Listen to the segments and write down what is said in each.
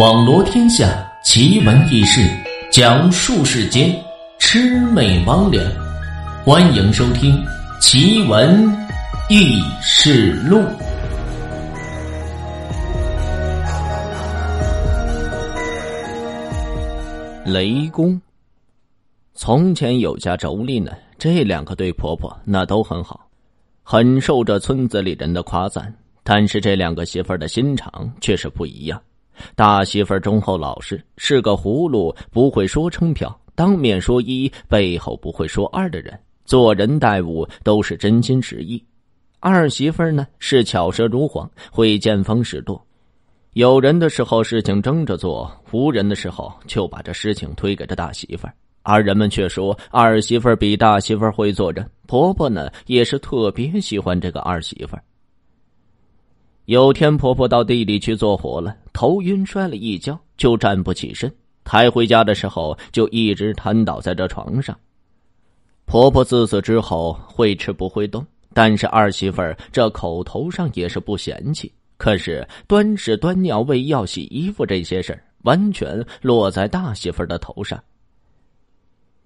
网罗天下奇闻异事，讲述世间魑魅魍魉。欢迎收听《奇闻异事录》。雷公。从前有家妯娌呢，这两个对婆婆那都很好，很受这村子里人的夸赞。但是这两个媳妇儿的心肠却是不一样。大媳妇忠厚老实，是个葫芦不会说撑瓢，当面说一，背后不会说二的人，做人待物都是真心实意。二媳妇呢是巧舌如簧，会见风使舵，有人的时候事情争着做，无人的时候就把这事情推给这大媳妇儿。而人们却说二媳妇儿比大媳妇儿会做人，婆婆呢也是特别喜欢这个二媳妇儿。有天，婆婆到地里去做活了，头晕摔了一跤，就站不起身。抬回家的时候，就一直瘫倒在这床上。婆婆自此之后会吃不会动，但是二媳妇儿这口头上也是不嫌弃，可是端屎端尿、喂药、洗衣服这些事儿，完全落在大媳妇儿的头上。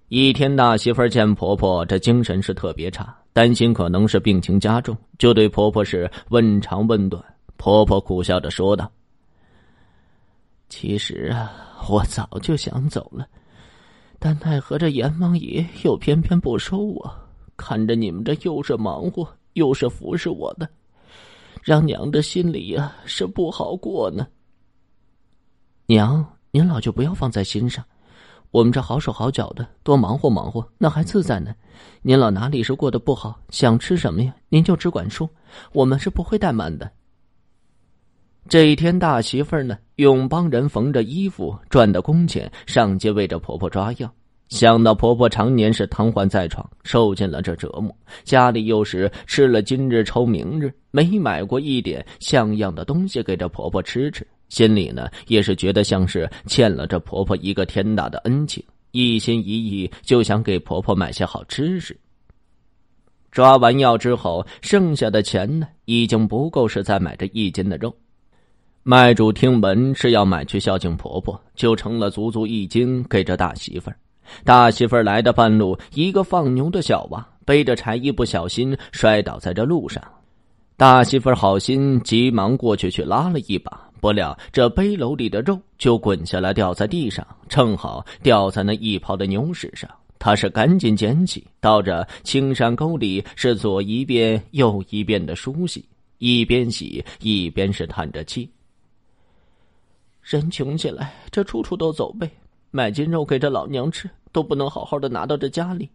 一天，大媳妇儿见婆婆这精神是特别差，担心可能是病情加重，就对婆婆是问长问短。婆婆苦笑着说道：“其实啊，我早就想走了，但奈何这阎王爷又偏偏不收我。看着你们这又是忙活又是服侍我的，让娘的心里呀是不好过呢。娘，您老就不要放在心上，我们这好手好脚的，多忙活忙活，那还自在呢。您老哪里是过得不好？想吃什么呀？您就只管说，我们是不会怠慢的。”这一天，大媳妇儿呢，用帮人缝着衣服赚的工钱上街为着婆婆抓药。想到婆婆常年是瘫痪在床，受尽了这折磨，家里又是吃了今日愁明日，没买过一点像样的东西给这婆婆吃吃，心里呢也是觉得像是欠了这婆婆一个天大的恩情，一心一意就想给婆婆买些好吃食。抓完药之后，剩下的钱呢，已经不够是再买这一斤的肉。卖主听闻是要买去孝敬婆婆，就成了足足一斤给这大媳妇儿。大媳妇儿来的半路，一个放牛的小娃背着柴，一不小心摔倒在这路上。大媳妇儿好心急忙过去去拉了一把，不料这背篓里的肉就滚下来掉在地上，正好掉在那一泡的牛屎上。他是赶紧捡起，到这青山沟里是左一遍右一遍的梳洗，一边洗一边是叹着气。人穷起来，这处处都走背，买斤肉给这老娘吃，都不能好好的拿到这家里。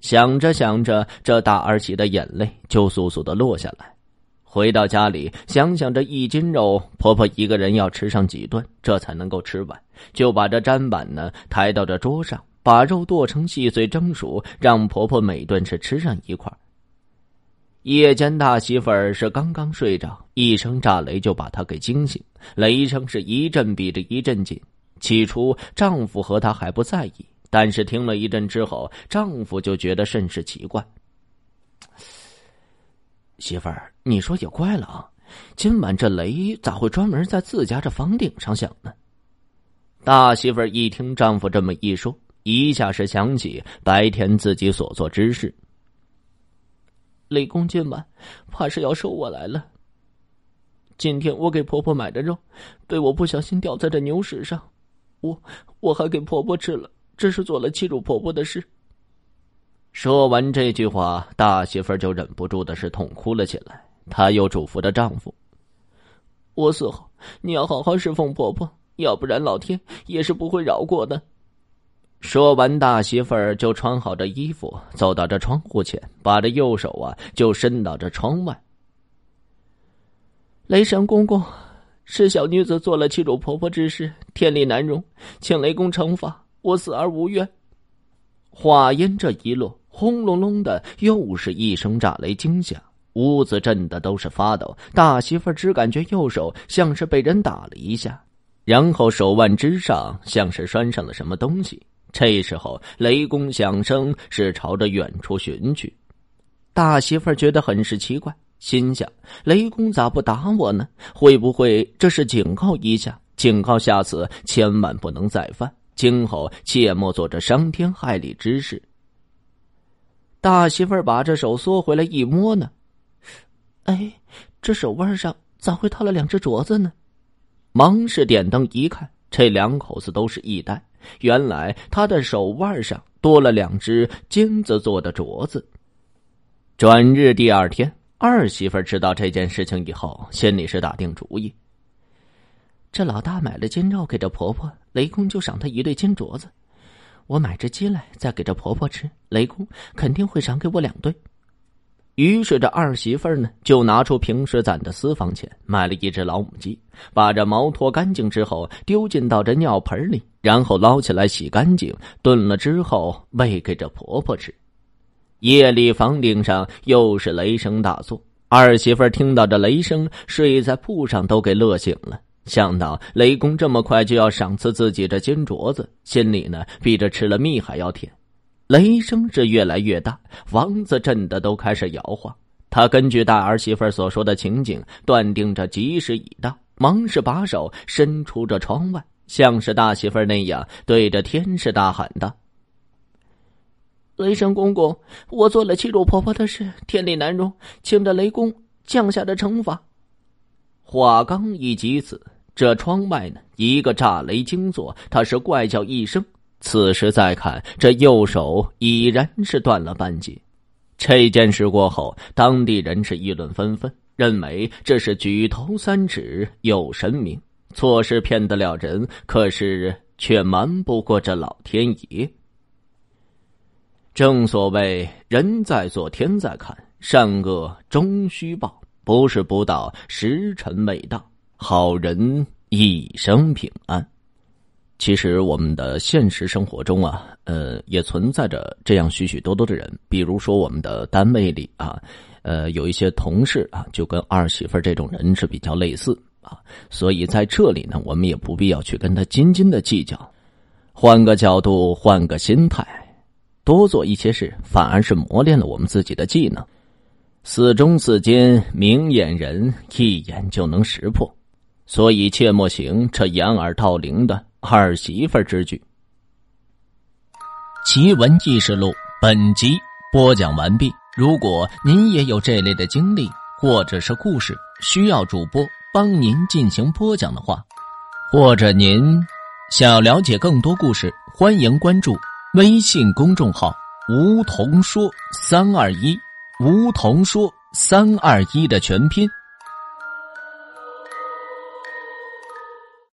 想着想着，这大儿媳的眼泪就簌簌的落下来。回到家里，想想这一斤肉，婆婆一个人要吃上几顿，这才能够吃完，就把这砧板呢抬到这桌上，把肉剁成细碎蒸熟，让婆婆每顿是吃上一块。夜间，大媳妇儿是刚刚睡着，一声炸雷就把她给惊醒。雷声是一阵比着一阵紧。起初，丈夫和她还不在意，但是听了一阵之后，丈夫就觉得甚是奇怪。媳妇儿，你说也怪了啊，今晚这雷咋会专门在自家这房顶上响呢？大媳妇儿一听丈夫这么一说，一下是想起白天自己所做之事。雷公今晚怕是要收我来了。今天我给婆婆买的肉，被我不小心掉在这牛屎上，我我还给婆婆吃了，这是做了欺辱婆婆的事。说完这句话，大媳妇就忍不住的是痛哭了起来。她又嘱咐着丈夫：“我死后你要好好侍奉婆婆，要不然老天也是不会饶过的。”说完，大媳妇儿就穿好这衣服，走到这窗户前，把这右手啊就伸到这窗外。雷神公公，是小女子做了欺辱婆婆之事，天理难容，请雷公惩罚我，死而无怨。话音这一落，轰隆隆的又是一声炸雷惊响，屋子震得都是发抖。大媳妇儿只感觉右手像是被人打了一下，然后手腕之上像是拴上了什么东西。这时候，雷公响声是朝着远处寻去。大媳妇儿觉得很是奇怪，心想：雷公咋不打我呢？会不会这是警告一下，警告下次千万不能再犯，今后切莫做这伤天害理之事。大媳妇儿把这手缩回来一摸呢，哎，这手腕上咋会套了两只镯子呢？忙是点灯一看，这两口子都是一呆，原来他的手腕上多了两只金子做的镯子。转日第二天，二媳妇知道这件事情以后，心里是打定主意。这老大买了金肉给这婆婆，雷公就赏她一对金镯子。我买只鸡来，再给这婆婆吃，雷公肯定会赏给我两对。于是这二媳妇呢，就拿出平时攒的私房钱，买了一只老母鸡，把这毛脱干净之后，丢进到这尿盆里，然后捞起来洗干净，炖了之后喂给这婆婆吃。夜里房顶上又是雷声大作，二媳妇听到这雷声，睡在铺上都给乐醒了。想到雷公这么快就要赏赐自己这金镯子，心里呢比这吃了蜜还要甜。雷声是越来越大，房子震得都开始摇晃。他根据大儿媳妇所说的情景，断定这吉时已到，忙是把手伸出这窗外，像是大媳妇那样对着天是大喊道：“雷神公公，我做了欺辱婆婆的事，天理难容，请着雷公降下的惩罚。”话刚一及此。这窗外呢，一个炸雷惊作，他是怪叫一声。此时再看，这右手已然是断了半截。这件事过后，当地人是议论纷纷，认为这是举头三尺有神明，错事骗得了人，可是却瞒不过这老天爷。正所谓人在做，天在看，善恶终须报，不是不到时辰未到。好人一生平安。其实我们的现实生活中啊，呃，也存在着这样许许多多的人。比如说我们的单位里啊，呃，有一些同事啊，就跟二媳妇这种人是比较类似啊。所以在这里呢，我们也不必要去跟他斤斤的计较。换个角度，换个心态，多做一些事，反而是磨练了我们自己的技能。似忠似奸，明眼人一眼就能识破。所以切莫行这掩耳盗铃的儿媳妇之举。奇闻异事录本集播讲完毕。如果您也有这类的经历或者是故事，需要主播帮您进行播讲的话，或者您想了解更多故事，欢迎关注微信公众号“梧桐说三二一”，梧桐说三二一的全拼。